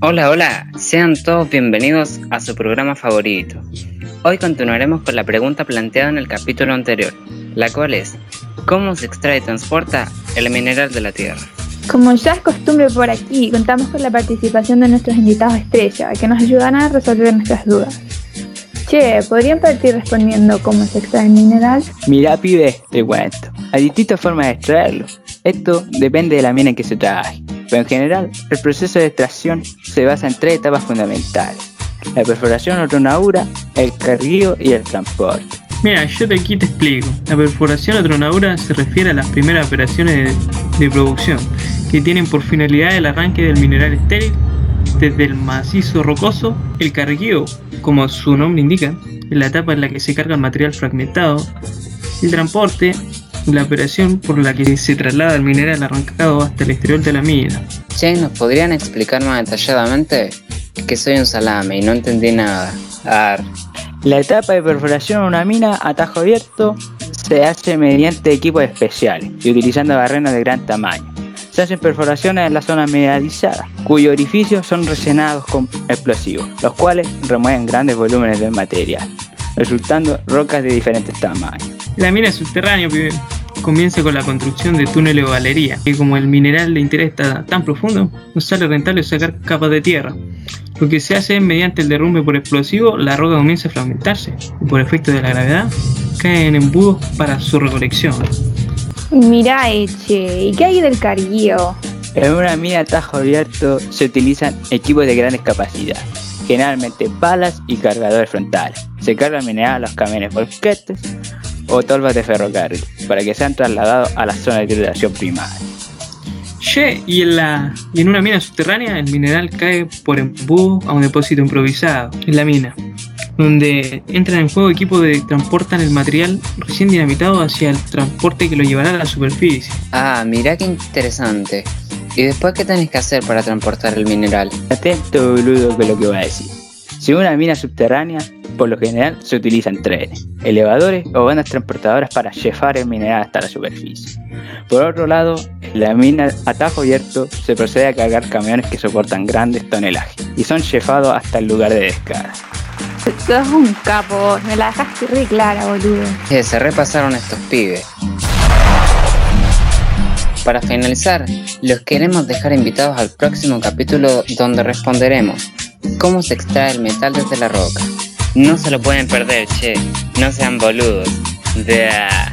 Hola, hola, sean todos bienvenidos a su programa favorito. Hoy continuaremos con la pregunta planteada en el capítulo anterior, la cual es, ¿cómo se extrae y transporta el mineral de la Tierra? Como ya es costumbre por aquí, contamos con la participación de nuestros invitados estrella, que nos ayudarán a resolver nuestras dudas. Che, ¿podrían partir respondiendo cómo se extrae el mineral? Mira, pibe, te cuento. Hay distintas formas de extraerlo. Esto depende de la mina en que se trabaje, pero en general el proceso de extracción se basa en tres etapas fundamentales. La perforación o tronadura, el carguío y el transporte. Mira, yo te aquí te explico. La perforación o tronadura se refiere a las primeras operaciones de, de producción, que tienen por finalidad el arranque del mineral estéril desde el macizo rocoso. El carguío, como su nombre indica, es la etapa en la que se carga el material fragmentado. El transporte, la operación por la que se traslada el mineral arrancado hasta el exterior de la mina. Che, ¿nos podrían explicar más detalladamente? Es que soy un salame y no entendí nada. Ar. La etapa de perforación en una mina a tajo abierto se hace mediante equipos especiales y utilizando barrenos de gran tamaño. Se hacen perforaciones en la zona mineralizada, cuyos orificios son rellenados con explosivos, los cuales remueven grandes volúmenes de material, resultando rocas de diferentes tamaños. La mina subterránea pibe, comienza con la construcción de túneles o galerías, y como el mineral de interés está tan profundo, no sale rentable sacar capas de tierra. Lo que se hace es mediante el derrumbe por explosivo, la roca comienza a fragmentarse, y por efecto de la gravedad, cae en embudos para su recolección. Mirá, Eche, ¿y qué hay del carguío? En una mina a tajo abierto se utilizan equipos de grandes capacidades, generalmente palas y cargadores frontales. Se carga el mineral a los camiones volquetes o tolvas de ferrocarril para que sean trasladados a la zona de trituración primaria. Che, y en, la, y en una mina subterránea el mineral cae por embudo a un depósito improvisado en la mina, donde entran en juego equipos que transportan el material recién dinamitado hacia el transporte que lo llevará a la superficie. Ah, mirá qué interesante. ¿Y después qué tenés que hacer para transportar el mineral? Atento, boludo, con lo que voy a decir. Si una mina subterránea, por lo general se utilizan trenes, elevadores o bandas transportadoras para llevar el mineral hasta la superficie. Por otro lado, en la mina a tajo abierto se procede a cargar camiones que soportan grandes tonelajes y son llevados hasta el lugar de descarga. Sos un capo, me la dejaste re clara, boludo. Se repasaron estos pibes. Para finalizar, los queremos dejar invitados al próximo capítulo donde responderemos cómo se extrae el metal desde la roca. No se lo pueden perder, che. No sean boludos. Da.